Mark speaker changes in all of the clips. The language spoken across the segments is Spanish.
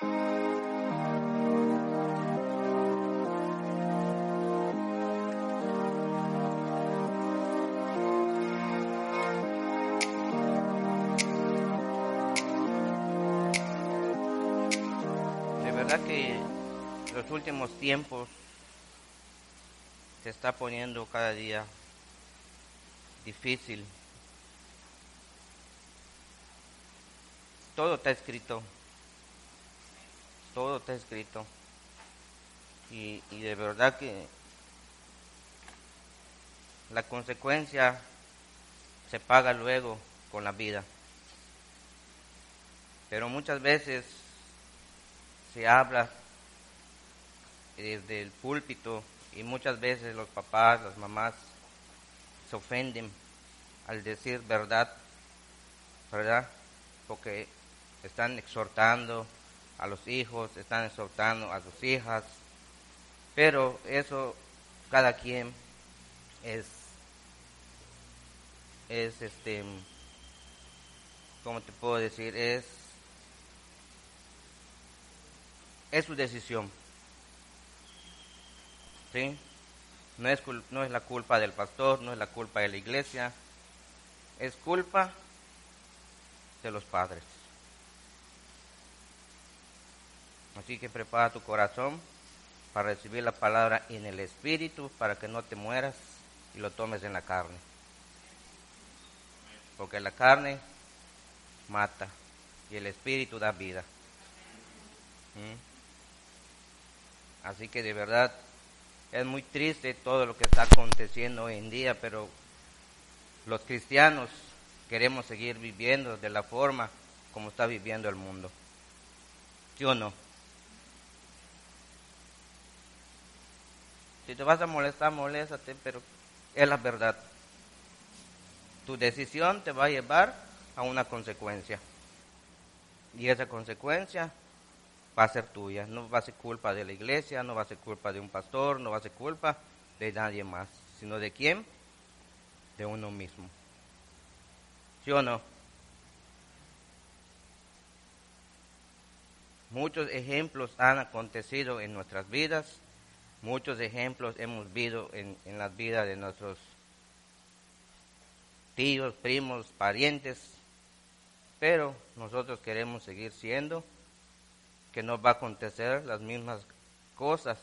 Speaker 1: De verdad que los últimos tiempos se está poniendo cada día difícil. Todo está escrito. Todo está escrito. Y, y de verdad que la consecuencia se paga luego con la vida. Pero muchas veces se habla desde el púlpito y muchas veces los papás, las mamás se ofenden al decir verdad, ¿verdad? Porque están exhortando a los hijos, están exhortando a sus hijas, pero eso cada quien es, es este, ¿cómo te puedo decir? Es, es su decisión. ¿Sí? No es, no es la culpa del pastor, no es la culpa de la iglesia, es culpa de los padres. Así que prepara tu corazón para recibir la palabra en el espíritu, para que no te mueras y lo tomes en la carne. Porque la carne mata y el espíritu da vida. ¿Mm? Así que de verdad es muy triste todo lo que está aconteciendo hoy en día, pero los cristianos queremos seguir viviendo de la forma como está viviendo el mundo. ¿Sí o no? Si te vas a molestar, moléstate, pero es la verdad. Tu decisión te va a llevar a una consecuencia. Y esa consecuencia va a ser tuya. No va a ser culpa de la iglesia, no va a ser culpa de un pastor, no va a ser culpa de nadie más. Sino de quién? De uno mismo. ¿Sí o no? Muchos ejemplos han acontecido en nuestras vidas, muchos ejemplos hemos visto en, en las vidas de nuestros tíos, primos, parientes, pero nosotros queremos seguir siendo que no va a acontecer las mismas cosas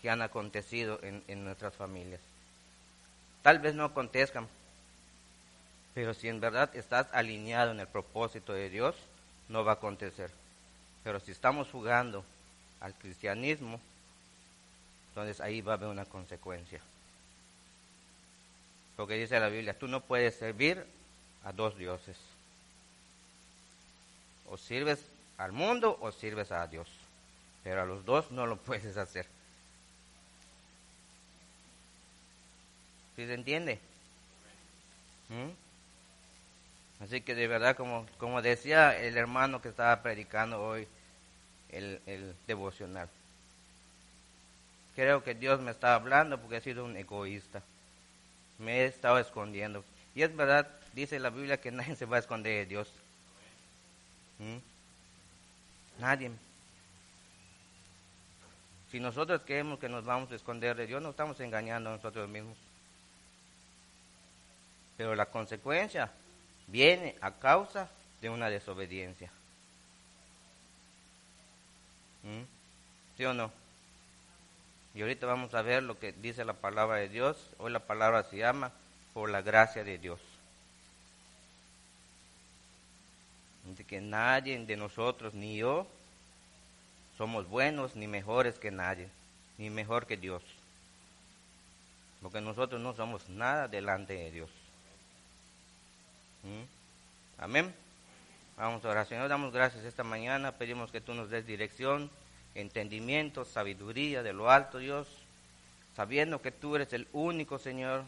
Speaker 1: que han acontecido en, en nuestras familias. Tal vez no acontezcan, pero si en verdad estás alineado en el propósito de Dios, no va a acontecer. Pero si estamos jugando al cristianismo, entonces ahí va a haber una consecuencia. Porque dice la Biblia, tú no puedes servir a dos dioses. O sirves al mundo o sirves a Dios. Pero a los dos no lo puedes hacer. ¿Sí se entiende? ¿Mm? Así que de verdad, como, como decía el hermano que estaba predicando hoy, el, el devocional. Creo que Dios me está hablando porque he sido un egoísta. Me he estado escondiendo. Y es verdad, dice la Biblia que nadie se va a esconder de Dios. ¿Mm? Nadie. Si nosotros creemos que nos vamos a esconder de Dios, nos estamos engañando a nosotros mismos. Pero la consecuencia viene a causa de una desobediencia. ¿Mm? ¿Sí o no? Y ahorita vamos a ver lo que dice la palabra de Dios. Hoy la palabra se llama por la gracia de Dios. Dice que nadie de nosotros, ni yo, somos buenos ni mejores que nadie, ni mejor que Dios. Porque nosotros no somos nada delante de Dios. ¿Mm? Amén. Vamos a orar. Señor, damos gracias esta mañana. Pedimos que tú nos des dirección, entendimiento, sabiduría de lo alto, Dios. Sabiendo que tú eres el único, Señor,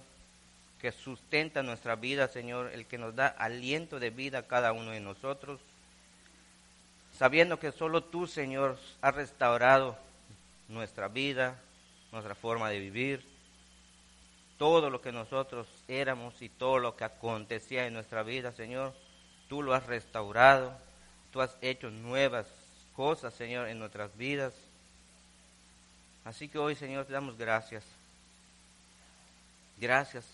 Speaker 1: que sustenta nuestra vida, Señor, el que nos da aliento de vida a cada uno de nosotros. Sabiendo que solo tú, Señor, has restaurado nuestra vida, nuestra forma de vivir, todo lo que nosotros éramos y todo lo que acontecía en nuestra vida, Señor, tú lo has restaurado, tú has hecho nuevas cosas, Señor, en nuestras vidas. Así que hoy, Señor, te damos gracias. Gracias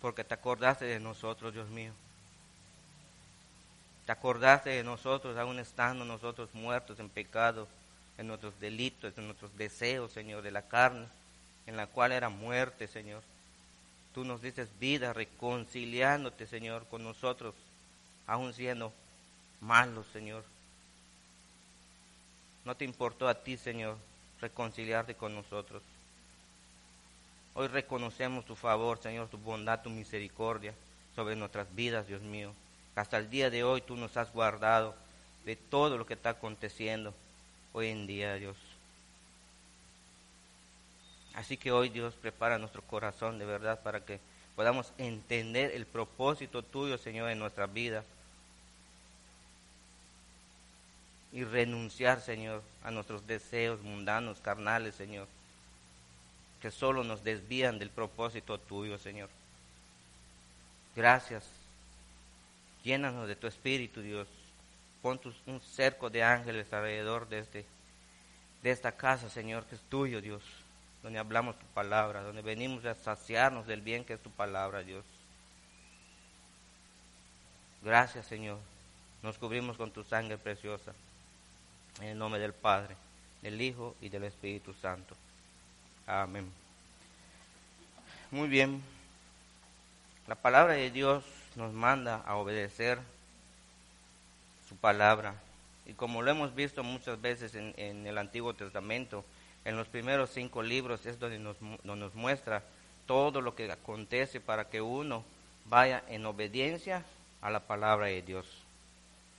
Speaker 1: porque te acordaste de nosotros, Dios mío. Te acordaste de nosotros, aún estando nosotros muertos en pecado, en nuestros delitos, en nuestros deseos, Señor, de la carne, en la cual era muerte, Señor. Tú nos dices vida, reconciliándote, Señor, con nosotros, aún siendo malos, Señor. No te importó a ti, Señor, reconciliarte con nosotros. Hoy reconocemos tu favor, Señor, tu bondad, tu misericordia sobre nuestras vidas, Dios mío. Hasta el día de hoy tú nos has guardado de todo lo que está aconteciendo hoy en día, Dios. Así que hoy Dios prepara nuestro corazón de verdad para que podamos entender el propósito tuyo, Señor, en nuestra vida. Y renunciar, Señor, a nuestros deseos mundanos, carnales, Señor, que solo nos desvían del propósito tuyo, Señor. Gracias. Llénanos de tu espíritu, Dios. Pon un cerco de ángeles alrededor de, este, de esta casa, Señor, que es tuyo, Dios donde hablamos tu palabra, donde venimos a saciarnos del bien que es tu palabra, Dios. Gracias, Señor. Nos cubrimos con tu sangre preciosa. En el nombre del Padre, del Hijo y del Espíritu Santo. Amén. Muy bien. La palabra de Dios nos manda a obedecer su palabra. Y como lo hemos visto muchas veces en, en el Antiguo Testamento, en los primeros cinco libros es donde nos, nos muestra todo lo que acontece para que uno vaya en obediencia a la palabra de Dios.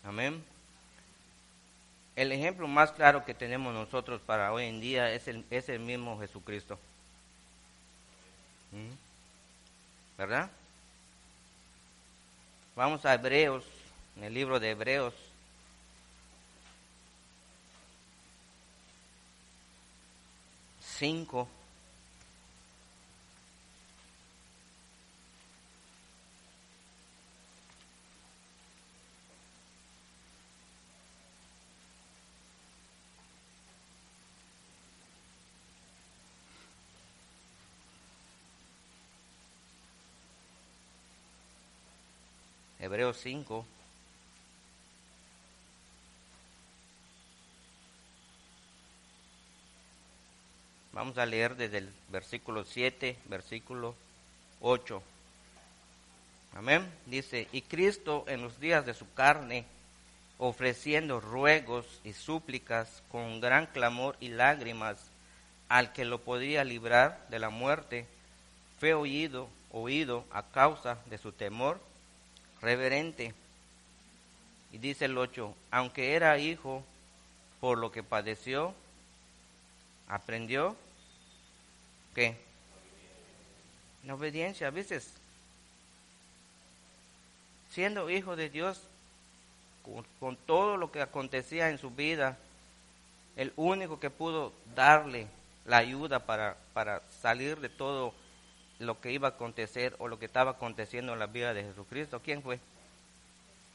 Speaker 1: Amén. El ejemplo más claro que tenemos nosotros para hoy en día es el, es el mismo Jesucristo. ¿Mm? ¿Verdad? Vamos a Hebreos, en el libro de Hebreos, 5. Hebreos 5. Vamos a leer desde el versículo 7, versículo 8. Amén. Dice, y Cristo en los días de su carne, ofreciendo ruegos y súplicas con gran clamor y lágrimas al que lo podía librar de la muerte, fue oído, oído a causa de su temor reverente. Y dice el 8, aunque era hijo, por lo que padeció, aprendió ¿Qué? La obediencia. A veces, siendo hijo de Dios, con, todo lo que acontecía en su vida, el único que pudo darle la ayuda para, para salir de todo lo que iba a acontecer o lo que estaba aconteciendo en la vida de Jesucristo, ¿quién fue?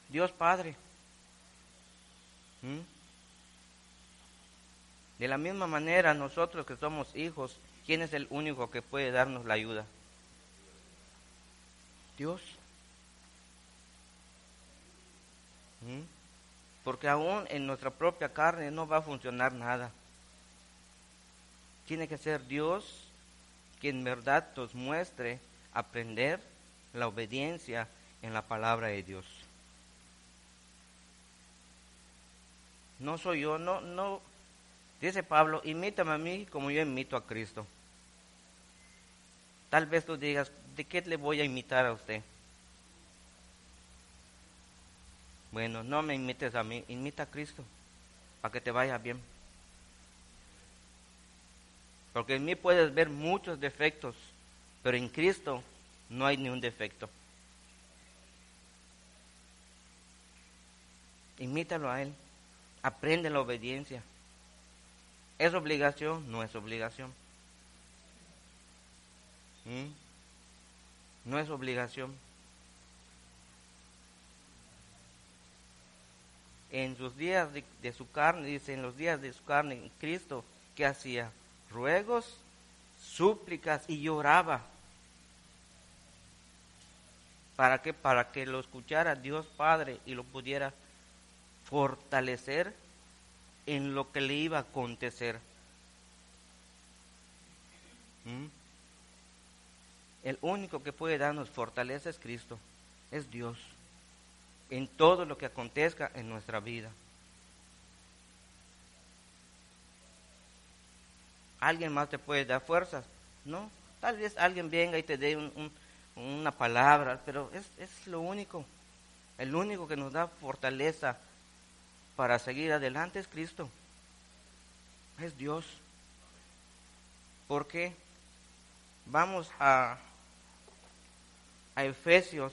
Speaker 1: Dios Padre. ¿Mm? De la misma manera, nosotros que somos hijos, ¿Quién es el único que puede darnos la ayuda? Dios. ¿Mm? Porque aún en nuestra propia carne no va a funcionar nada. Tiene que ser Dios quien en verdad nos muestre aprender la obediencia en la palabra de Dios. No soy yo, no, no, Dice Pablo, imítame a mí como yo imito a Cristo. Tal vez tú digas, ¿de qué le voy a imitar a usted? Bueno, no me imites a mí, imita a Cristo, para que te vaya bien. Porque en mí puedes ver muchos defectos, pero en Cristo no hay ni un defecto. Imítalo a Él, aprende la obediencia. ¿Es obligación? No es obligación. ¿Mm? No es obligación. en sus días de, de su carne, dice, en los días de su carne, Cristo, ¿qué hacía? Ruegos, súplicas y lloraba. ¿Para qué? Para que lo escuchara Dios Padre y lo pudiera fortalecer en lo que le iba a acontecer. ¿Mm? El único que puede darnos fortaleza es Cristo, es Dios, en todo lo que acontezca en nuestra vida. ¿Alguien más te puede dar fuerzas? No, tal vez alguien venga y te dé una palabra, pero es, es lo único. El único que nos da fortaleza para seguir adelante es Cristo. Es Dios. ¿Por qué? Vamos a, a Efesios.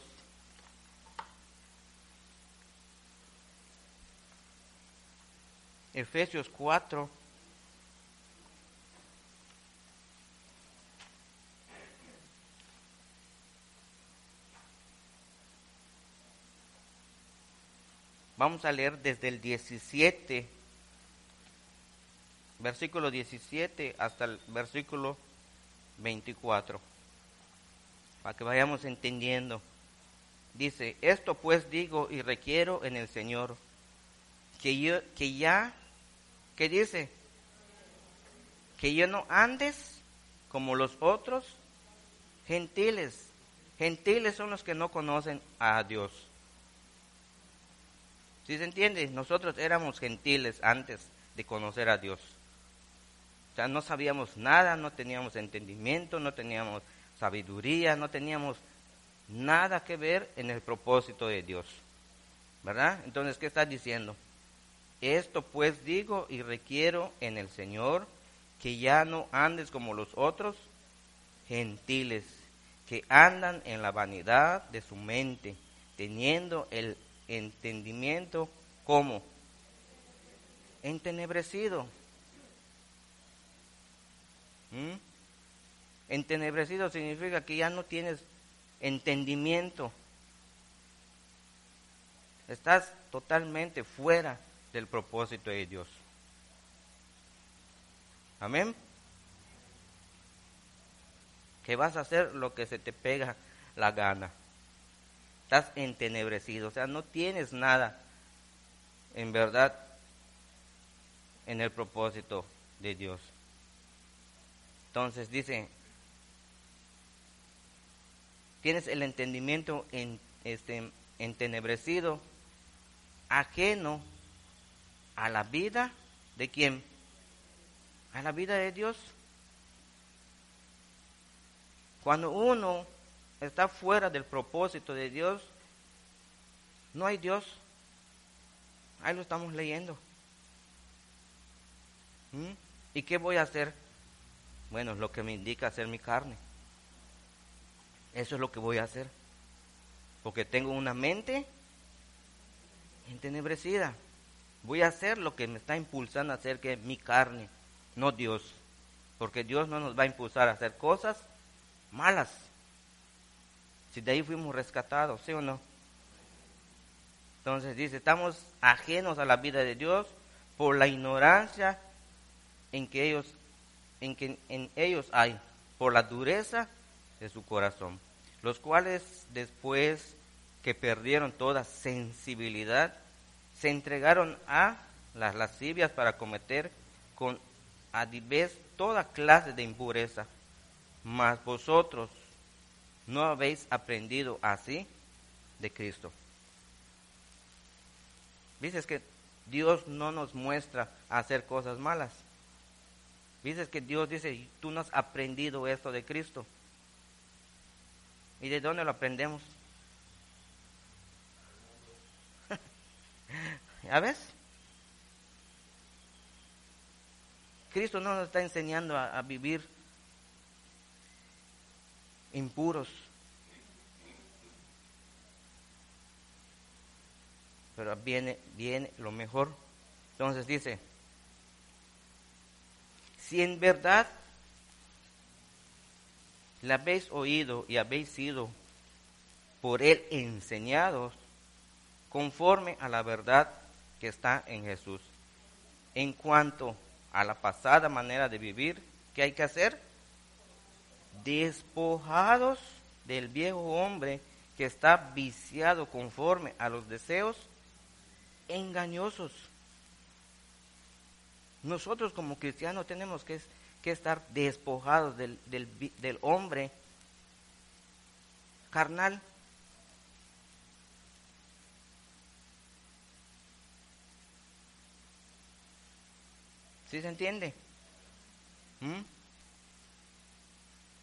Speaker 1: Efesios 4. Vamos a leer desde el 17, versículo 17 hasta el versículo 24, para que vayamos entendiendo. Dice, esto pues digo y requiero en el Señor, que, yo, que ya, ¿qué dice? Que yo no andes como los otros gentiles. Gentiles son los que no conocen a Dios. ¿Sí se entiende? Nosotros éramos gentiles antes de conocer a Dios. O sea, no sabíamos nada, no teníamos entendimiento, no teníamos sabiduría, no teníamos nada que ver en el propósito de Dios. ¿Verdad? Entonces, ¿qué está diciendo? Esto pues digo y requiero en el Señor que ya no andes como los otros gentiles, que andan en la vanidad de su mente, teniendo el entendimiento como entenebrecido. ¿Mm? Entenebrecido significa que ya no tienes entendimiento. Estás totalmente fuera del propósito de Dios. Amén. Que vas a hacer lo que se te pega la gana estás entenebrecido, o sea, no tienes nada en verdad en el propósito de Dios. Entonces dice, tienes el entendimiento en, este, entenebrecido, ajeno a la vida de quién? A la vida de Dios. Cuando uno está fuera del propósito de Dios, no hay Dios. Ahí lo estamos leyendo. ¿Mm? ¿Y qué voy a hacer? Bueno, lo que me indica hacer mi carne. Eso es lo que voy a hacer. Porque tengo una mente entenebrecida. Voy a hacer lo que me está impulsando a hacer, que es mi carne, no Dios. Porque Dios no nos va a impulsar a hacer cosas malas. Si de ahí fuimos rescatados, ¿sí o no? Entonces dice, estamos ajenos a la vida de Dios por la ignorancia en que ellos, en que en ellos hay, por la dureza de su corazón, los cuales después que perdieron toda sensibilidad, se entregaron a las lascivias para cometer con adivez toda clase de impureza. Mas vosotros ¿No habéis aprendido así de Cristo? Dices que Dios no nos muestra hacer cosas malas. Dices que Dios dice, tú no has aprendido esto de Cristo. ¿Y de dónde lo aprendemos? ¿Ya ves? Cristo no nos está enseñando a, a vivir impuros. Pero viene, viene lo mejor. Entonces dice, si en verdad la habéis oído y habéis sido por él enseñados conforme a la verdad que está en Jesús. En cuanto a la pasada manera de vivir, ¿qué hay que hacer? Despojados del viejo hombre que está viciado conforme a los deseos engañosos. Nosotros como cristianos tenemos que, que estar despojados del, del, hombre carnal. ¿Sí se entiende? ¿Mm?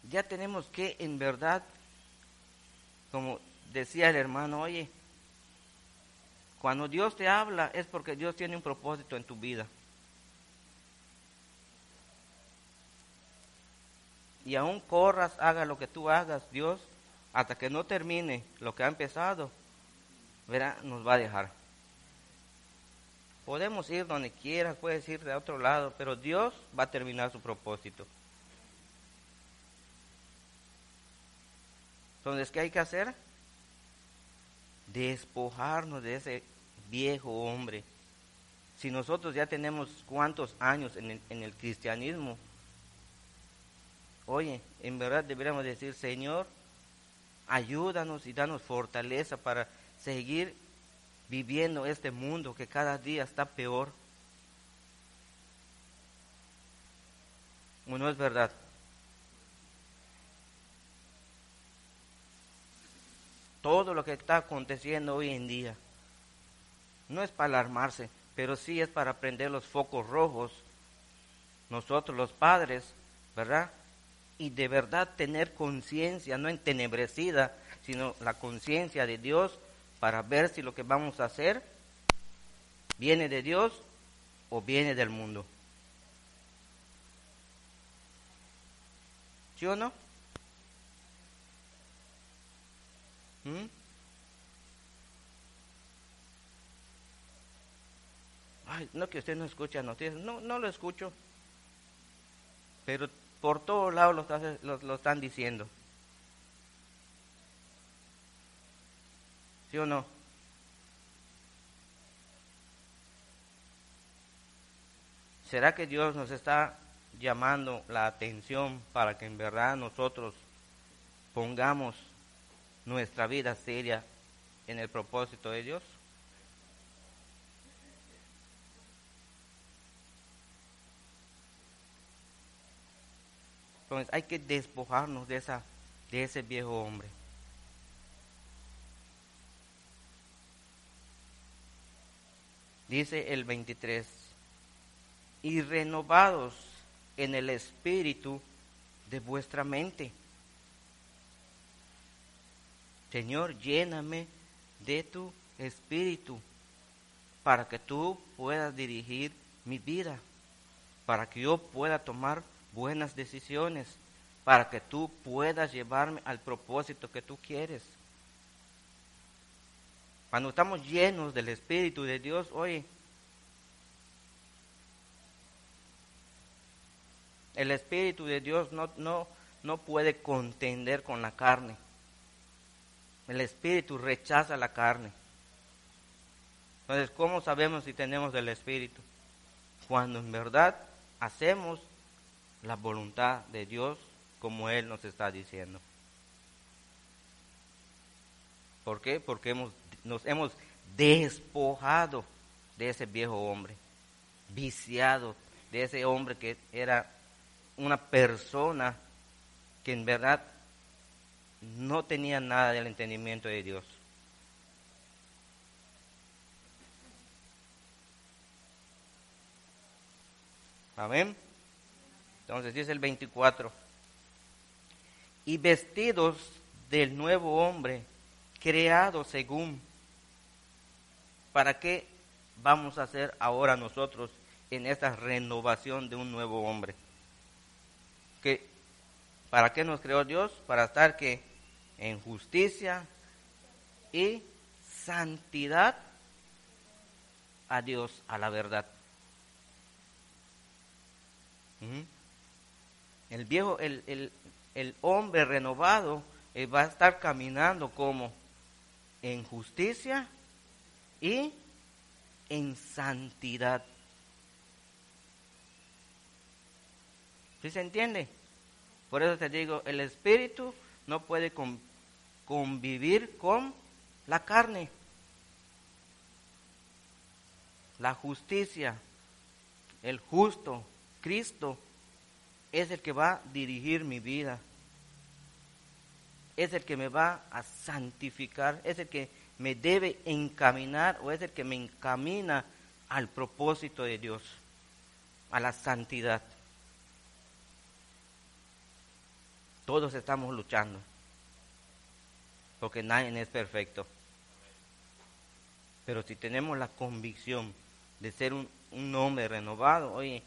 Speaker 1: Ya tenemos que, en verdad, como decía el hermano, oye, cuando Dios te habla es porque Dios tiene un propósito en tu vida. Y aún corras, haga lo que tú hagas, Dios, hasta que no termine lo que ha empezado, verá, nos va a dejar. Podemos ir donde quieras, puedes ir de otro lado, pero Dios va a terminar su propósito. Entonces, ¿qué hay que hacer? Despojarnos de ese viejo hombre. Si nosotros ya tenemos cuántos años en el, en el cristianismo, oye, en verdad deberíamos decir, Señor, ayúdanos y danos fortaleza para seguir viviendo este mundo que cada día está peor. ¿O no es verdad? Todo lo que está aconteciendo hoy en día no es para alarmarse, pero sí es para prender los focos rojos. Nosotros los padres, ¿verdad? Y de verdad tener conciencia, no entenebrecida, sino la conciencia de Dios para ver si lo que vamos a hacer viene de Dios o viene del mundo. ¿Sí o no? ¿Mm? Ay, no que usted no escucha noticias, no, no lo escucho, pero por todos lados lo, lo están diciendo. ¿Sí o no? ¿Será que Dios nos está llamando la atención para que en verdad nosotros pongamos nuestra vida seria en el propósito de Dios? Entonces hay que despojarnos de esa de ese viejo hombre. dice el 23, y renovados en el espíritu de vuestra mente. Señor, lléname de tu espíritu para que tú puedas dirigir mi vida, para que yo pueda tomar buenas decisiones, para que tú puedas llevarme al propósito que tú quieres. Cuando estamos llenos del Espíritu de Dios, oye, el Espíritu de Dios no, no, no puede contender con la carne. El Espíritu rechaza la carne. Entonces, ¿cómo sabemos si tenemos el Espíritu? Cuando en verdad hacemos la voluntad de Dios como Él nos está diciendo. ¿Por qué? Porque hemos nos hemos despojado de ese viejo hombre, viciado de ese hombre que era una persona que en verdad no tenía nada del entendimiento de Dios. Amén. Entonces dice el 24. Y vestidos del nuevo hombre, creado según ¿Para qué vamos a hacer ahora nosotros en esta renovación de un nuevo hombre? ¿Que, ¿Para qué nos creó Dios? Para estar que en justicia y santidad a Dios, a la verdad. El viejo, el, el, el hombre renovado eh, va a estar caminando como en justicia y en santidad. ¿Sí se entiende? Por eso te digo, el espíritu no puede convivir con la carne. La justicia, el justo, Cristo, es el que va a dirigir mi vida. Es el que me va a santificar, es el que me debe encaminar o es el que me encamina al propósito de Dios, a la santidad. Todos estamos luchando, porque nadie es perfecto. Pero si tenemos la convicción de ser un, hombre renovado, oye,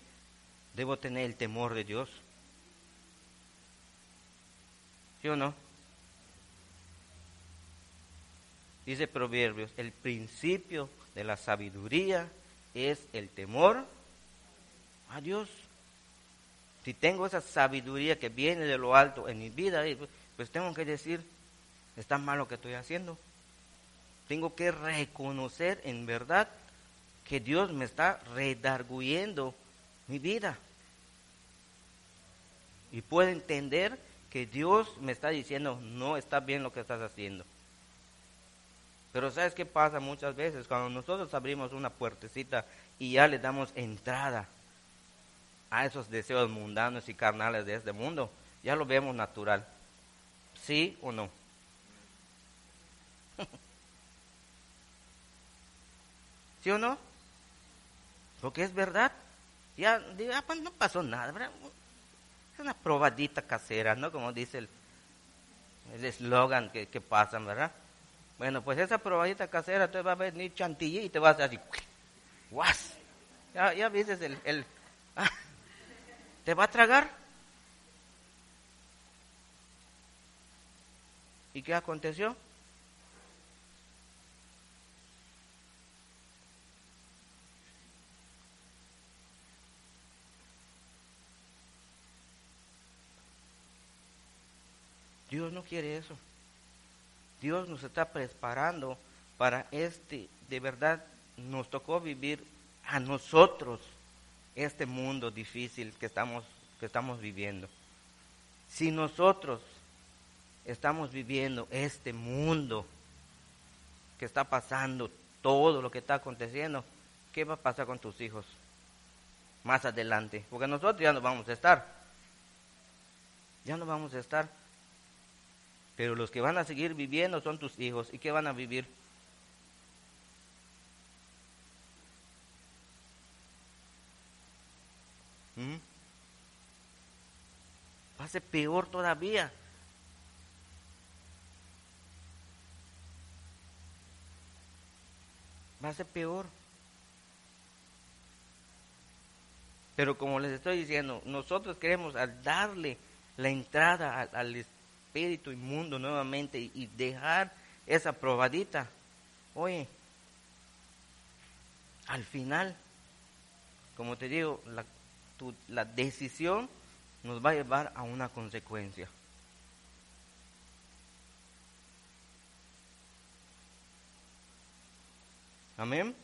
Speaker 1: debo tener el temor de Dios. ¿Sí o no? Dice Proverbios, el principio de la sabiduría es el temor a Dios. Si tengo esa sabiduría que viene de lo alto en mi vida, pues, pues tengo que decir, está mal lo que estoy haciendo. Tengo que reconocer en verdad que Dios me está redarguyendo mi vida. Y puedo entender que Dios me está diciendo, no está bien lo que estás haciendo. Pero ¿sabes qué pasa muchas veces? Cuando nosotros abrimos una puertecita y ya le damos entrada a esos deseos mundanos y carnales de este mundo, ya lo vemos natural. ¿Sí o no? ¿Sí o no? Porque es verdad. Ya, ah, pues no pasó nada, ¿verdad? Es una probadita casera, ¿no? Como dice el eslogan que, que pasan, ¿verdad? Bueno, pues esa probadita casera te va a venir chantilly y te vas a decir, ¡guas! Ya, ya viste el... el ah, ¿Te va a tragar? ¿Y qué aconteció? Dios no quiere eso. Dios nos está preparando para este, de verdad, nos tocó vivir a nosotros este mundo difícil que estamos, que estamos viviendo. Si nosotros estamos viviendo este mundo que está pasando, todo lo que está aconteciendo, ¿qué va a pasar con tus hijos más adelante? Porque nosotros ya no vamos a estar. Ya no vamos a estar. Pero los que van a seguir viviendo son tus hijos. ¿Y qué van a vivir? ¿Mm? Va a ser peor todavía. Va a ser peor. Pero como les estoy diciendo, nosotros queremos darle la entrada al, al, espíritu inmundo nuevamente y, dejar esa probadita. Oye, al final, como te digo, la, la decisión nos va a llevar a una consecuencia. Amén.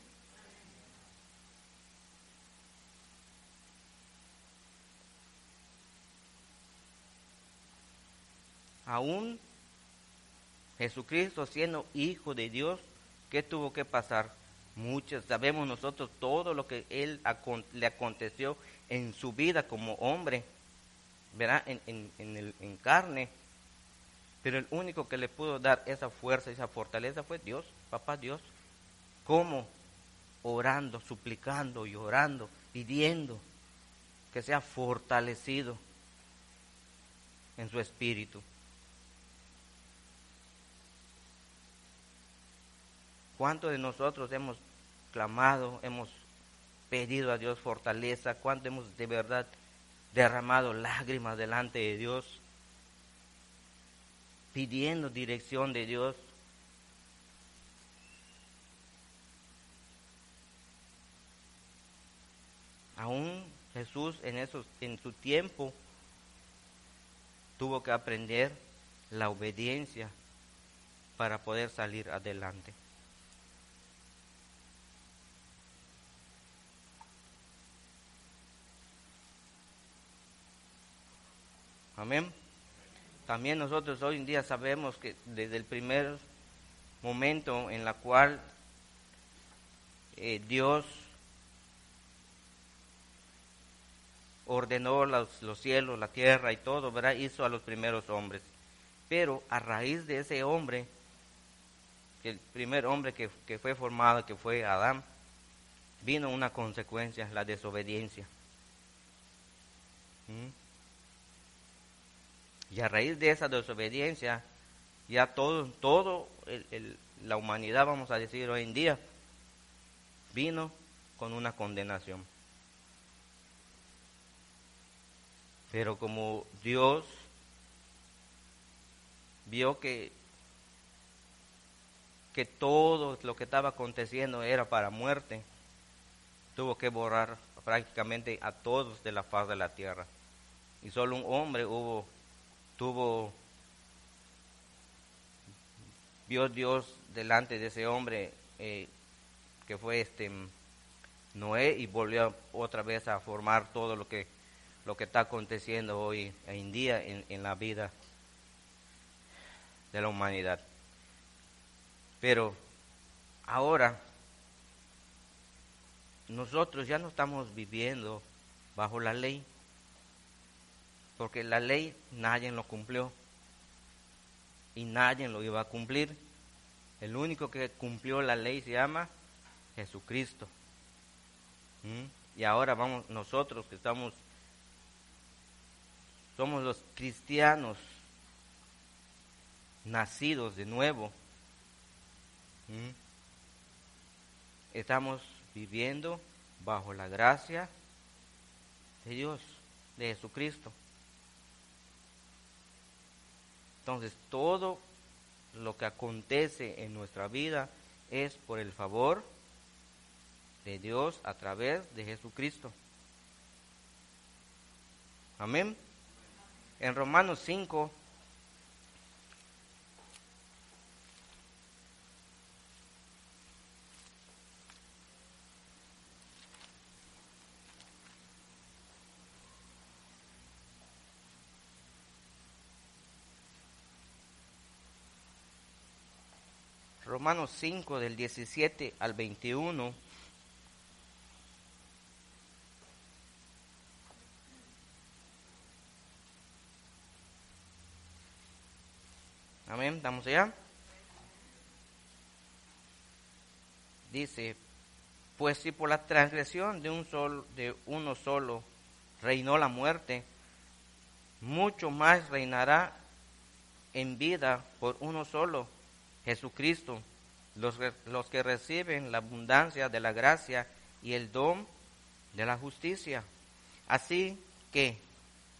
Speaker 1: Aún Jesucristo siendo hijo de Dios, ¿qué tuvo que pasar? Muchos, sabemos nosotros todo lo que él le aconteció en su vida como hombre, ¿verdad? En, en carne. Pero el único que le pudo dar esa fuerza, esa fortaleza fue Dios, papá Dios. ¿Cómo? Orando, suplicando y orando, pidiendo que sea fortalecido en su espíritu. ¿Cuántos de nosotros hemos clamado, hemos pedido a Dios fortaleza? ¿Cuánto hemos de verdad derramado lágrimas delante de Dios? Pidiendo dirección de Dios. Aún Jesús en, esos, en su tiempo tuvo que aprender la obediencia para poder salir adelante. Amén. También nosotros hoy en día sabemos que desde el primer momento en la cual eh, Dios ordenó los, los, cielos, la tierra y todo, ¿verdad? Hizo a los primeros hombres. Pero a raíz de ese hombre, el primer hombre que, que fue formado, que fue Adán, vino una consecuencia, la desobediencia. ¿Mm? Y a raíz de esa desobediencia, ya todo, todo la humanidad, vamos a decir hoy en día, vino con una condenación. Pero como Dios vio que, que todo lo que estaba aconteciendo era para muerte, tuvo que borrar prácticamente a todos de la faz de la tierra. Y solo un hombre hubo, tuvo, vio Dios delante de ese hombre eh, que fue este Noé y volvió otra vez a formar todo lo que lo que está aconteciendo hoy en día en, en la vida de la humanidad. Pero ahora nosotros ya no estamos viviendo bajo la ley, porque la ley nadie lo cumplió y nadie lo iba a cumplir. El único que cumplió la ley se llama Jesucristo. ¿Mm? Y ahora vamos nosotros que estamos somos los cristianos nacidos de nuevo. Estamos viviendo bajo la gracia de Dios, de Jesucristo. Entonces, todo lo que acontece en nuestra vida es por el favor de Dios a través de Jesucristo. Amén en Romanos 5, Romanos 5 del 17 al 21 Amén, estamos allá. Dice, pues si por la transgresión de un solo, de uno solo reinó la muerte, mucho más reinará en vida por uno solo, Jesucristo, los, los que reciben la abundancia de la gracia y el don de la justicia. Así que,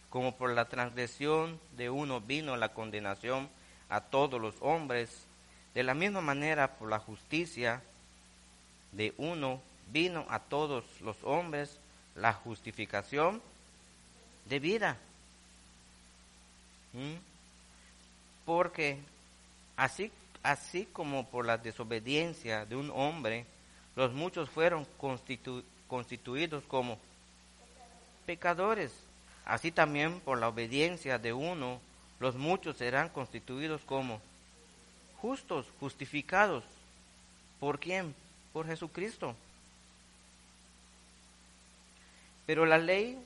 Speaker 1: como por la transgresión de uno vino la condenación, a todos los hombres, de la misma manera por la justicia de uno vino a todos los hombres la justificación de vida. ¿Mm? Porque así, así como por la desobediencia de un hombre, los muchos fueron constituidos como pecadores, así también por la obediencia de uno, los muchos serán constituidos como justos, justificados. ¿Por quién? Por Jesucristo. Pero la ley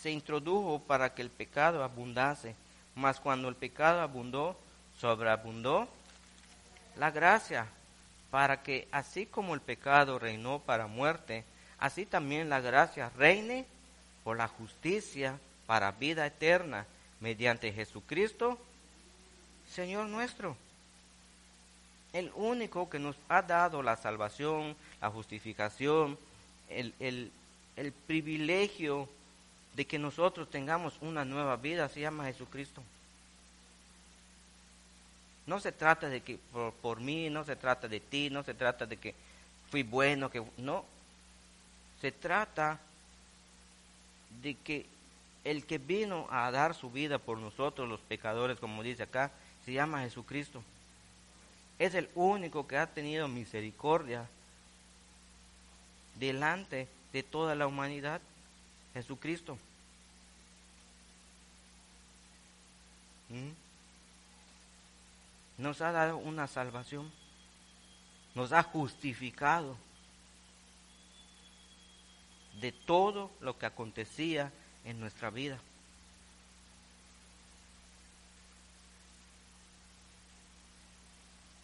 Speaker 1: se introdujo para que el pecado abundase, mas cuando el pecado abundó, sobreabundó la gracia, para que así como el pecado reinó para muerte, así también la gracia reine por la justicia para vida eterna mediante Jesucristo, Señor nuestro. El único que nos ha dado la salvación, la justificación, el, el privilegio de que nosotros tengamos una nueva vida se llama Jesucristo. No se trata de que por, por, mí, no se trata de ti, no se trata de que fui bueno, que no. Se trata de que el que vino a dar su vida por nosotros los pecadores, como dice acá, se llama Jesucristo. Es el único que ha tenido misericordia delante de toda la humanidad, Jesucristo. ¿Mm? Nos ha dado una salvación. Nos ha justificado de todo lo que acontecía en nuestra vida.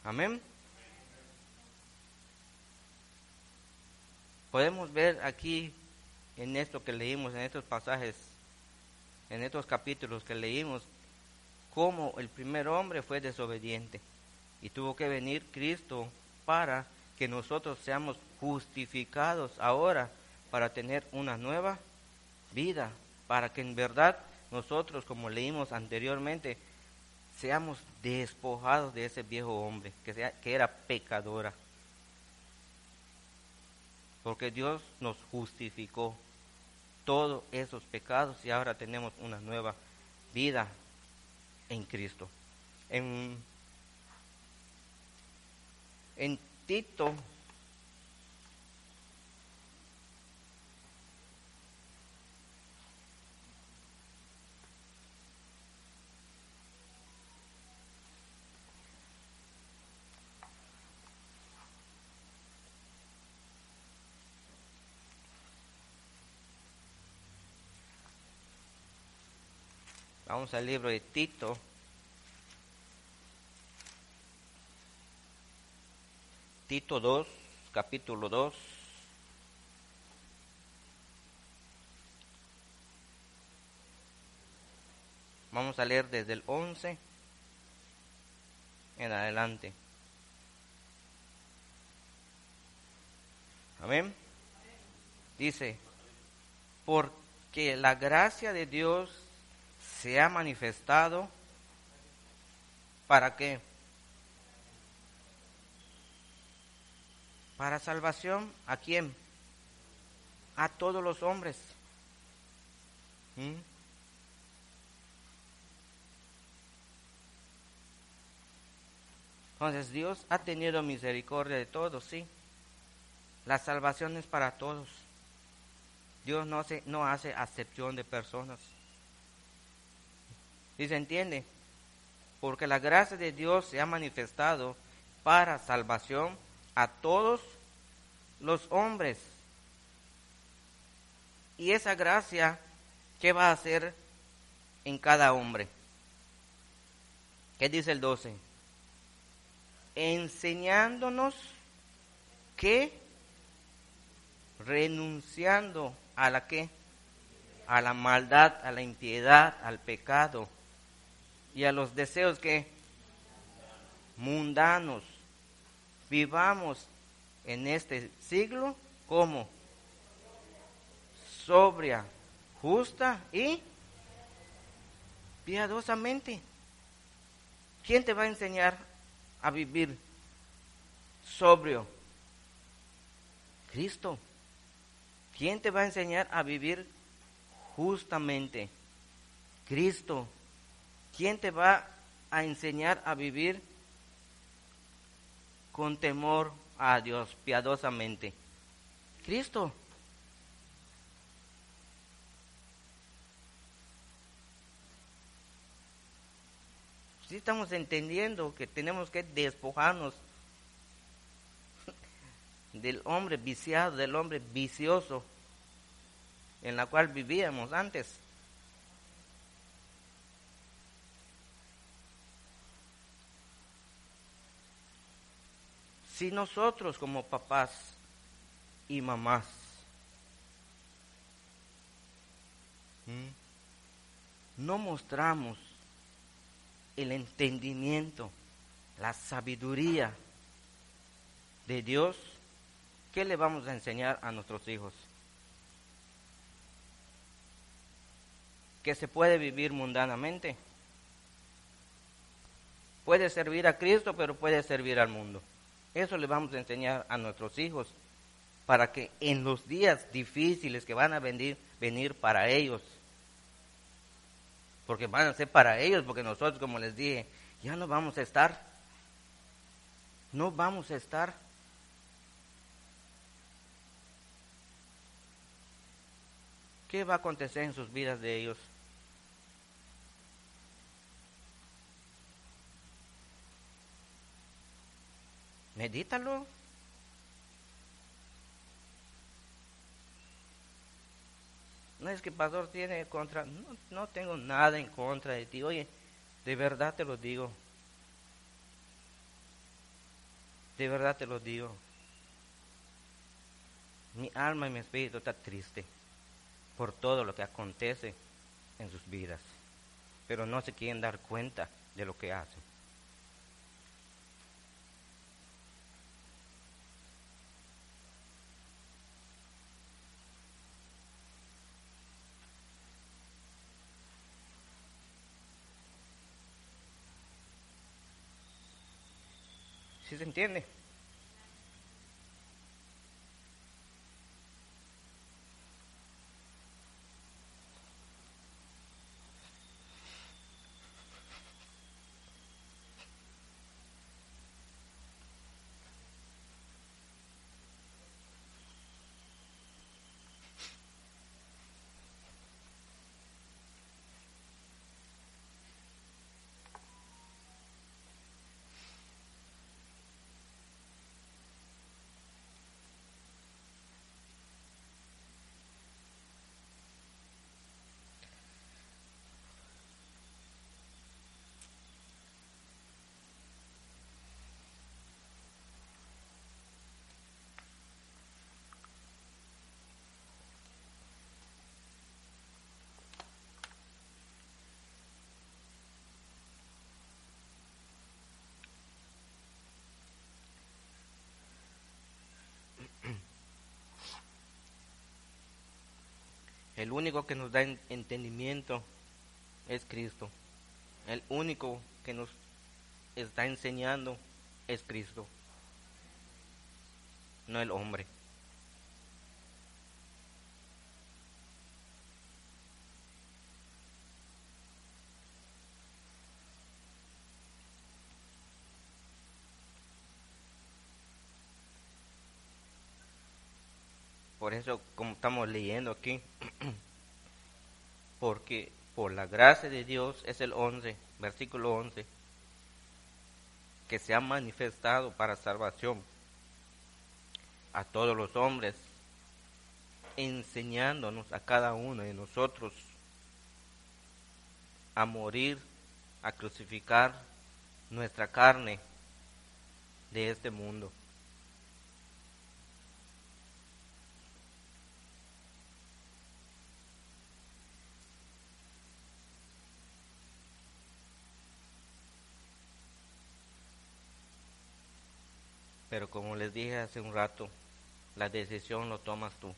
Speaker 1: Amén. Podemos ver aquí en esto que leímos, en estos pasajes, en estos capítulos que leímos, cómo el primer hombre fue desobediente y tuvo que venir Cristo para que nosotros seamos justificados ahora para tener una nueva vida, para que en verdad nosotros, como leímos anteriormente, seamos despojados de ese viejo hombre que, sea, que era pecadora. Porque Dios nos justificó todos esos pecados y ahora tenemos una nueva vida en Cristo. En, Tito Vamos al libro de Tito. Tito 2, capítulo 2. Vamos a leer desde el 11 en adelante. Amén. Dice, porque la gracia de Dios se ha manifestado para qué? Para salvación a quién? A todos los hombres. ¿Mm? Entonces Dios ha tenido misericordia de todos, sí. La salvación es para todos. Dios no hace, no hace acepción de personas. ¿Y se entiende? Porque la gracia de Dios se ha manifestado para salvación a todos los hombres. Y esa gracia, ¿qué va a hacer en cada hombre? ¿Qué dice el 12? Enseñándonos que renunciando a la que a la maldad, a la impiedad, al pecado, y a los deseos que mundanos vivamos en este siglo como sobria, justa y piadosamente. ¿Quién te va a enseñar a vivir sobrio? Cristo. ¿Quién te va a enseñar a vivir justamente? Cristo. ¿Quién te va a enseñar a vivir con temor a Dios piadosamente? Cristo. Si estamos entendiendo que tenemos que despojarnos del hombre viciado, del hombre vicioso en la cual vivíamos antes. Si nosotros como papás y mamás no mostramos el entendimiento, la sabiduría de Dios, ¿qué le vamos a enseñar a nuestros hijos? Que se puede vivir mundanamente. Puede servir a Cristo, pero puede servir al mundo. Eso le vamos a enseñar a nuestros hijos para que en los días difíciles que van a venir, venir para ellos, porque van a ser para ellos, porque nosotros, como les dije, ya no vamos a estar, no vamos a estar. ¿Qué va a acontecer en sus vidas de ellos? Medítalo. No es que el pastor tiene contra, no, no tengo nada en contra de ti. Oye, de verdad te lo digo. De verdad te lo digo. Mi alma y mi espíritu está triste por todo lo que acontece en sus vidas, pero no se quieren dar cuenta de lo que hacen. ¿Sí se entiende? El único que nos da entendimiento es Cristo. El único que nos está enseñando es Cristo, no el hombre. Eso, como estamos leyendo aquí, porque por la gracia de Dios es el 11, versículo 11, que se ha manifestado para salvación a todos los hombres, enseñándonos a cada uno de nosotros a morir, a crucificar nuestra carne de este mundo. Pero como les dije hace un rato, la decisión lo tomas tú,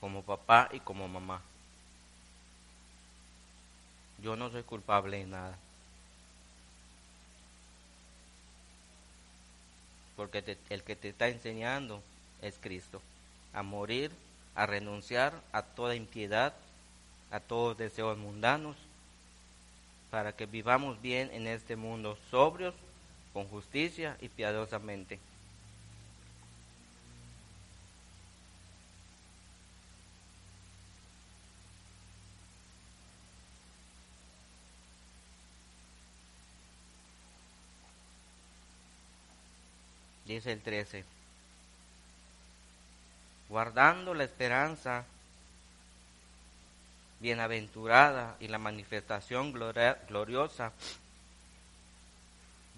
Speaker 1: como papá y como mamá. Yo no soy culpable de nada. Porque el que te está enseñando es Cristo. A morir, a renunciar a toda impiedad, a todos deseos mundanos, para que vivamos bien en este mundo, sobrios con justicia y piadosamente. Dice el 13, guardando la esperanza bienaventurada y la manifestación gloriosa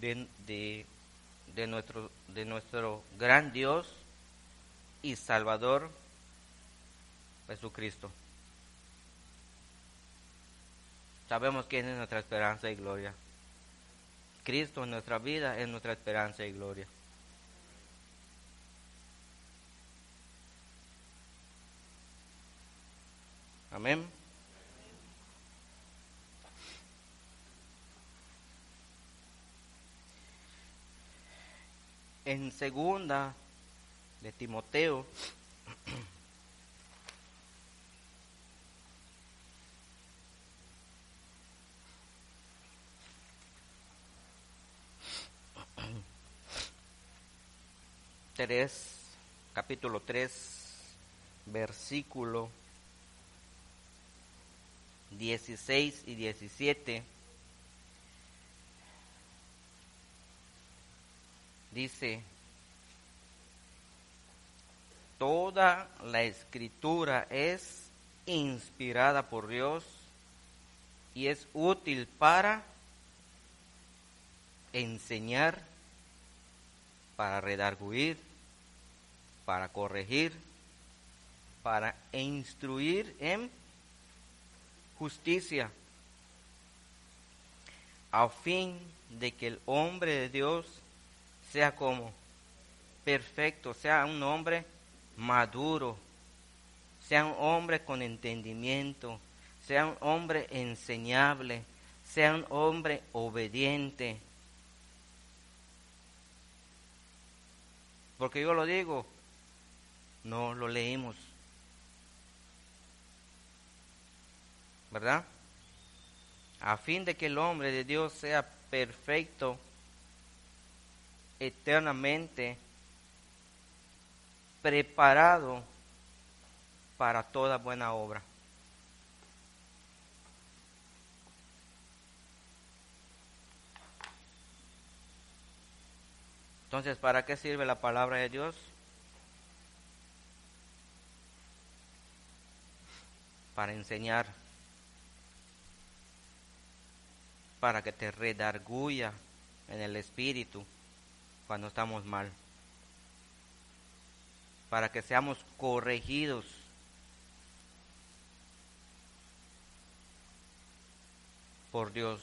Speaker 1: de, de, nuestro, de nuestro gran Dios y Salvador Jesucristo. Sabemos quién es nuestra esperanza y gloria. Cristo en nuestra vida es nuestra esperanza y gloria. Amén. en segunda de Timoteo, tres, capítulo 3, versículo 16 y 17 dice, toda la escritura es inspirada por Dios y es útil para enseñar, para redarguir, para corregir, para instruir en justicia, a fin de que el hombre de Dios sea como perfecto, sea un hombre maduro, sea un hombre con entendimiento, sea un hombre enseñable, sea un hombre obediente. Porque yo lo digo, no lo leímos. ¿Verdad? A fin de que el hombre de Dios sea perfecto eternamente, preparado para toda buena obra. Entonces, ¿para qué sirve la palabra de Dios? Para enseñar, para que te redarguya en el espíritu cuando estamos mal, para que seamos corregidos por Dios.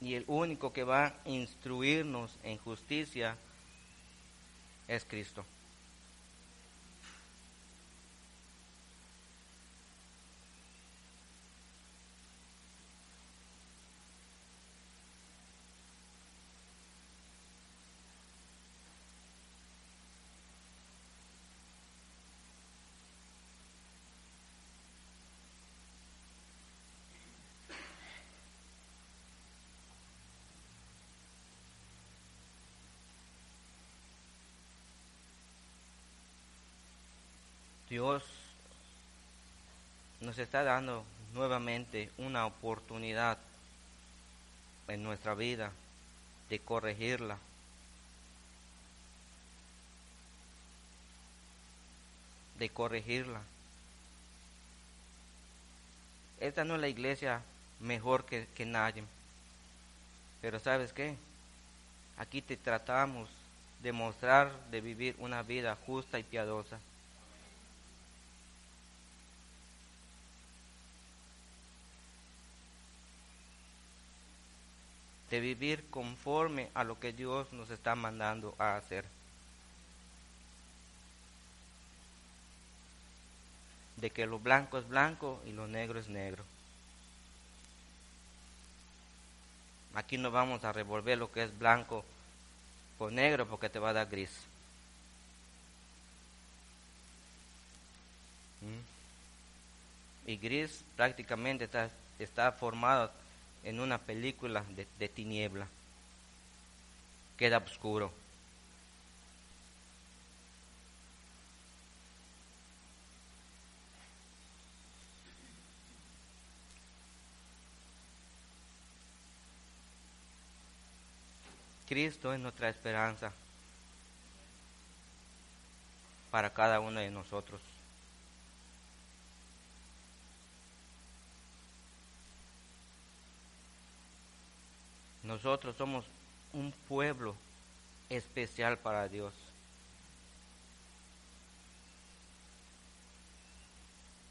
Speaker 1: y el único que va a instruirnos en justicia es Cristo. Dios nos está dando nuevamente una oportunidad en nuestra vida de corregirla. De corregirla. Esta no es la iglesia mejor que, nadie. Pero sabes qué? Aquí te tratamos de mostrar, de vivir una vida justa y piadosa. De vivir conforme a lo que Dios nos está mandando a hacer. De que lo blanco es blanco y lo negro es negro. Aquí no vamos a revolver lo que es blanco con negro porque te va a dar gris. ¿Mm? Y gris prácticamente está, está formado en una película de, tiniebla. Queda oscuro. Cristo es nuestra esperanza para cada uno de nosotros. Nosotros somos un pueblo especial para Dios.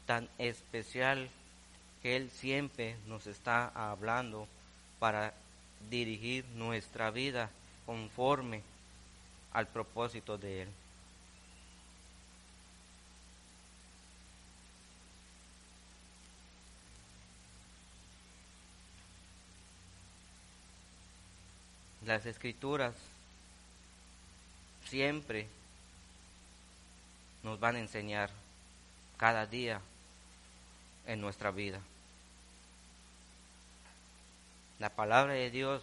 Speaker 1: Tan especial que Él siempre nos está hablando para dirigir nuestra vida conforme al propósito de Él. Las escrituras siempre nos van a enseñar cada día en nuestra vida. La palabra de Dios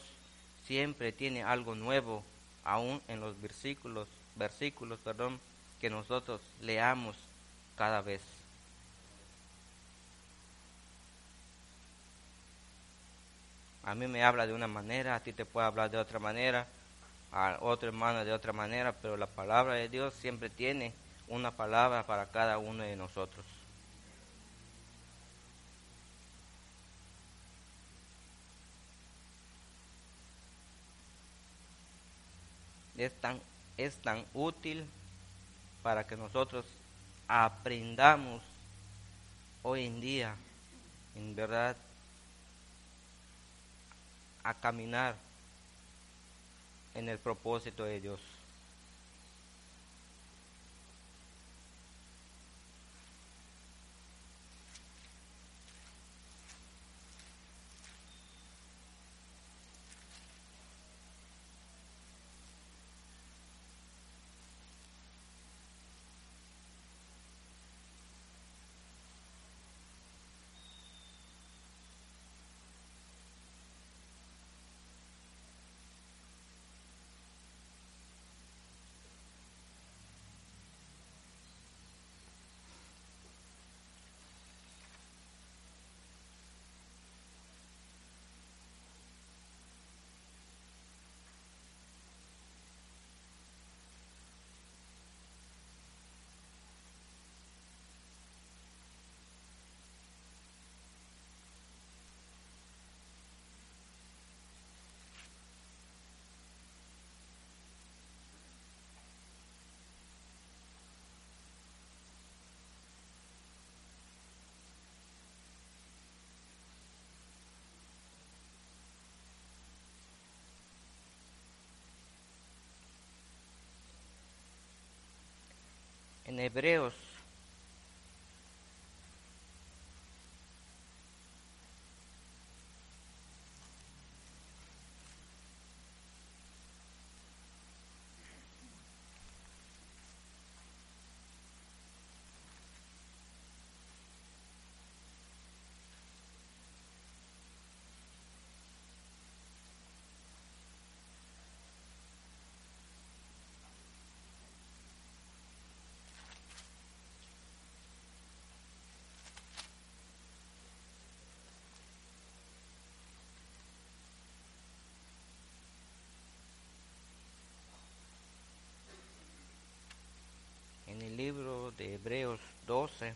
Speaker 1: siempre tiene algo nuevo, aún en los versículos, versículos, perdón, que nosotros leamos cada vez. A mí me habla de una manera, a ti te puede hablar de otra manera, a otro hermano de otra manera, pero la palabra de Dios siempre tiene una palabra para cada uno de nosotros. Es tan, es tan útil para que nosotros aprendamos hoy en día, en verdad, a caminar en el propósito de Dios. en Hebreos en el libro de Hebreos 12.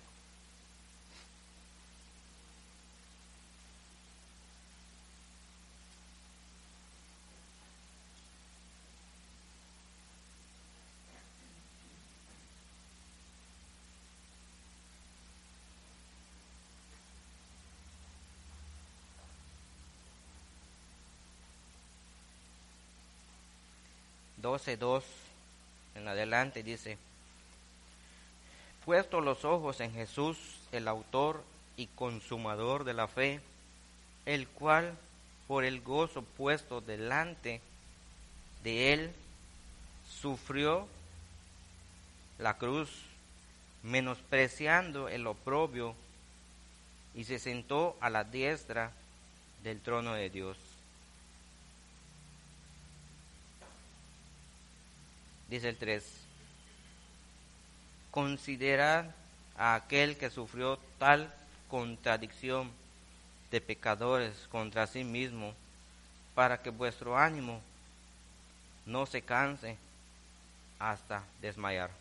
Speaker 1: Doce dos en adelante dice puesto los ojos en Jesús, el autor y consumador de la fe, el cual por el gozo puesto delante de él sufrió la cruz, menospreciando el oprobio, y se sentó a la diestra del trono de Dios. Dice el 3 considerar a aquel que sufrió tal contradicción de pecadores contra sí mismo, para que vuestro ánimo no se canse hasta desmayar.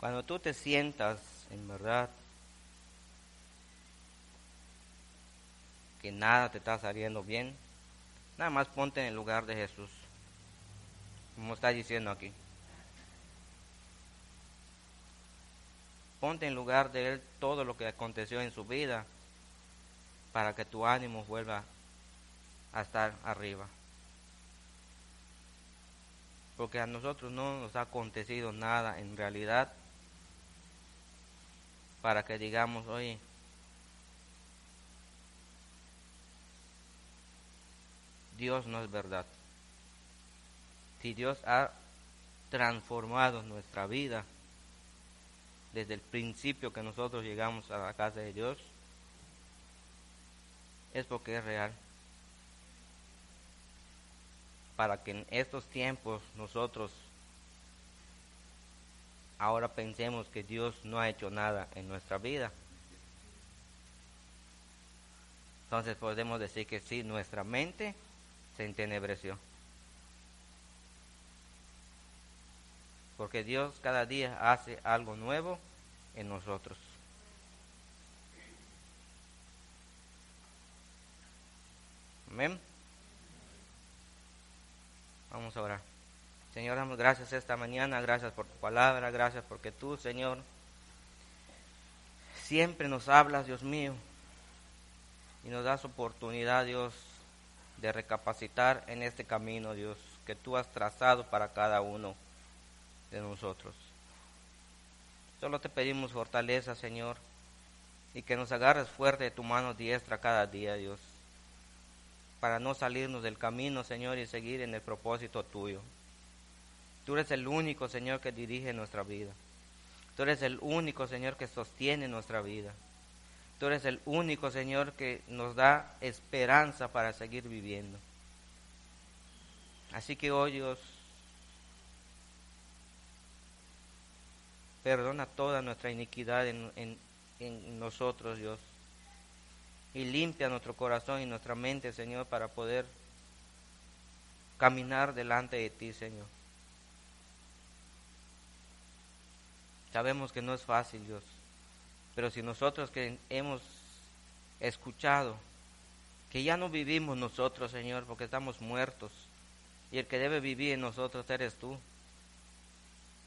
Speaker 1: Cuando tú te sientas en verdad que nada te está saliendo bien, nada más ponte en el lugar de Jesús, como está diciendo aquí. Ponte en lugar de Él todo lo que aconteció en su vida para que tu ánimo vuelva a estar arriba. Porque a nosotros no nos ha acontecido nada en realidad para que digamos, oye, Dios no es verdad. Si Dios ha transformado nuestra vida desde el principio que nosotros llegamos a la casa de Dios, es porque es real. Para que en estos tiempos nosotros ahora pensemos que Dios no ha hecho nada en nuestra vida. Entonces podemos decir que sí, nuestra mente se entenebreció. Porque Dios cada día hace algo nuevo en nosotros. Amén. Vamos a orar. Señor, damos gracias esta mañana, gracias por tu palabra, gracias porque tú, Señor, siempre nos hablas, Dios mío, y nos das oportunidad, Dios, de recapacitar en este camino, Dios, que tú has trazado para cada uno de nosotros. Solo te pedimos fortaleza, Señor, y que nos agarres fuerte de tu mano diestra cada día, Dios, para no salirnos del camino, Señor, y seguir en el propósito tuyo. Tú eres el único, Señor, que dirige nuestra vida. Tú eres el único, Señor, que sostiene nuestra vida. Tú eres el único, Señor, que nos da esperanza para seguir viviendo. Así que hoy, Dios, perdona toda nuestra iniquidad en, en nosotros, Dios. Y limpia nuestro corazón y nuestra mente, Señor, para poder caminar delante de ti, Señor. Sabemos que no es fácil, Dios. Pero si nosotros que hemos escuchado que ya no vivimos nosotros, Señor, porque estamos muertos, y el que debe vivir en nosotros eres tú,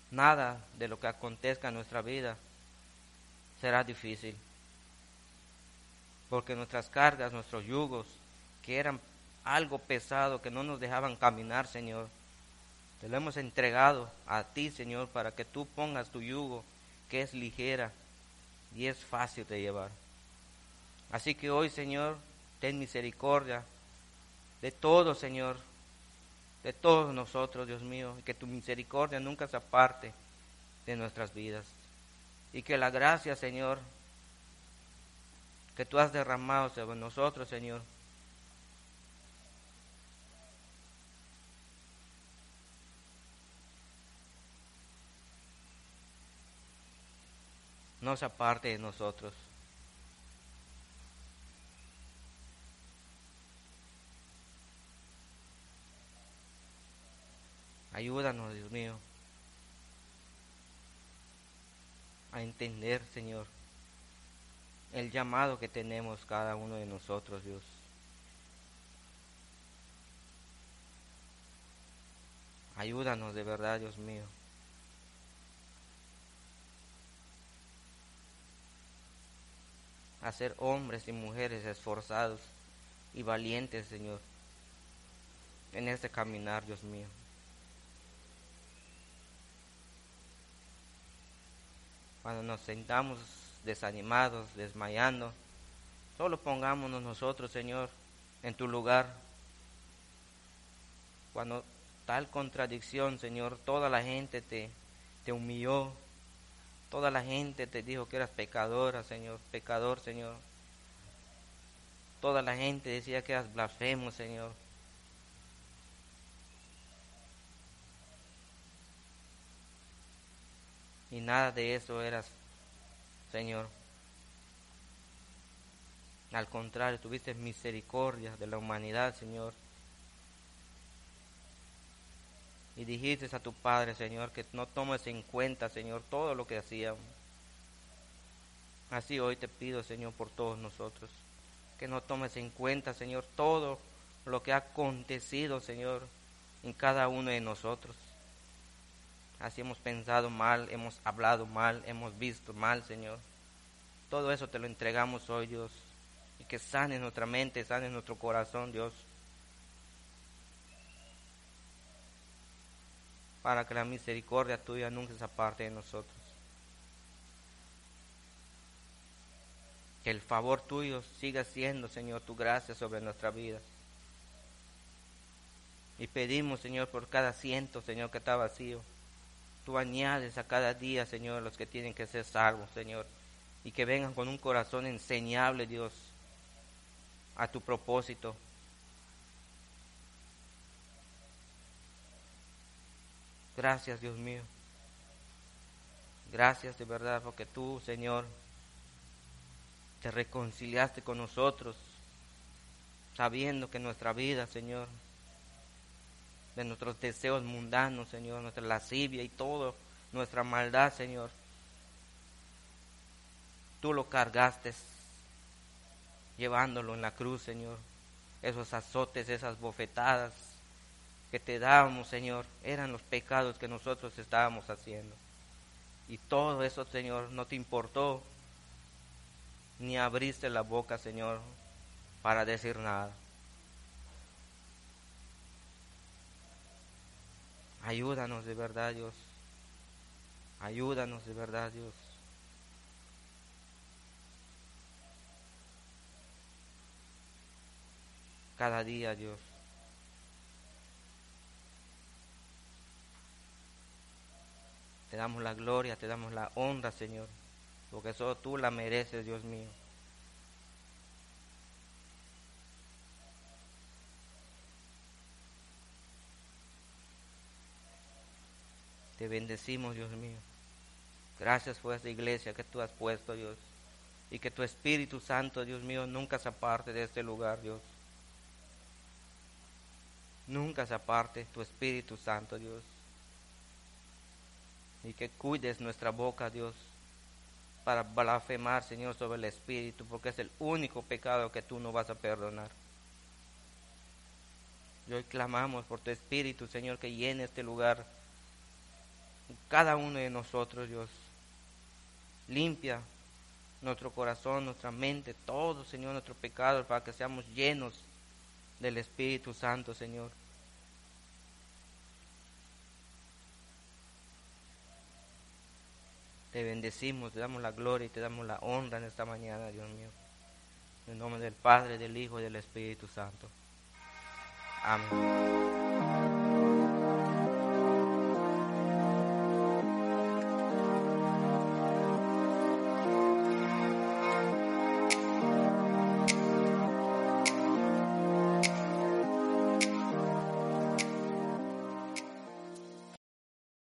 Speaker 1: nada de lo que acontezca en nuestra vida será difícil, porque nuestras cargas, nuestros yugos, que eran algo pesado, que no nos dejaban caminar, Señor, te lo hemos entregado a ti, Señor, para que tú pongas tu yugo, que es ligera y es fácil de llevar. Así que hoy, Señor, ten misericordia de todos, Señor, de todos nosotros, Dios mío, y que tu misericordia nunca se aparte de nuestras vidas. Y que la gracia, Señor, que tú has derramado sobre nosotros, Señor, no se aparte de nosotros. Ayúdanos, Dios mío, a entender, Señor, el llamado que tenemos cada uno de nosotros, Dios. Ayúdanos de verdad, Dios mío. A ser hombres y mujeres esforzados y valientes, Señor, en este caminar, Dios mío. Cuando nos sentamos desanimados, desmayando, solo pongámonos nosotros, Señor, en tu lugar. Cuando tal contradicción, Señor, toda la gente te, te humilló, Toda la gente te dijo que eras pecadora, Señor, pecador, Señor. Toda la gente decía que eras blasfemo, Señor. Y nada de eso eras, Señor. Al contrario, tuviste misericordia de la humanidad, Señor. Y dijiste a tu Padre, Señor, que no tomes en cuenta, Señor, todo lo que hacíamos. Así hoy te pido, Señor, por todos nosotros, que no tomes en cuenta, Señor, todo lo que ha acontecido, Señor, en cada uno de nosotros. Así hemos pensado mal, hemos hablado mal, hemos visto mal, Señor. Todo eso te lo entregamos hoy, Dios. Y que sane nuestra mente, sane nuestro corazón, Dios. Para que la misericordia tuya nunca se aparte de nosotros. Que el favor tuyo siga siendo, Señor, tu gracia sobre nuestra vida. Y pedimos, Señor, por cada asiento, Señor, que está vacío. Tú añades a cada día, Señor, los que tienen que ser salvos, Señor. Y que vengan con un corazón enseñable, Dios, a tu propósito, Gracias, Dios mío. Gracias de verdad porque tú, Señor, te reconciliaste con nosotros, sabiendo que nuestra vida, Señor, de nuestros deseos mundanos, Señor, nuestra lascivia y todo, nuestra maldad, Señor, tú lo cargaste llevándolo en la cruz, Señor. Esos azotes, esas bofetadas que te dábamos, Señor, eran los pecados que nosotros estábamos haciendo. Y todo eso, Señor, no te importó, ni abriste la boca, Señor, para decir nada. Ayúdanos de verdad, Dios. Ayúdanos de verdad, Dios. Cada día, Dios. Te damos la gloria, te damos la honra, Señor, porque solo tú la mereces, Dios mío. Te bendecimos, Dios mío. Gracias por esta iglesia que tú has puesto, Dios. Y que tu Espíritu Santo, Dios mío, nunca se aparte de este lugar, Dios. Nunca se aparte tu Espíritu Santo, Dios y que cuides nuestra boca, Dios, para blasfemar, Señor, sobre el Espíritu, porque es el único pecado que tú no vas a perdonar. Y hoy clamamos por tu Espíritu, Señor, que llene este lugar, cada uno de nosotros, Dios. Limpia nuestro corazón, nuestra mente, todo, Señor, nuestro pecado, para que seamos llenos del Espíritu Santo, Señor. Te bendecimos, te damos la gloria y te damos la honra en esta mañana, Dios mío. En nombre del Padre, del Hijo y del Espíritu Santo. Amén.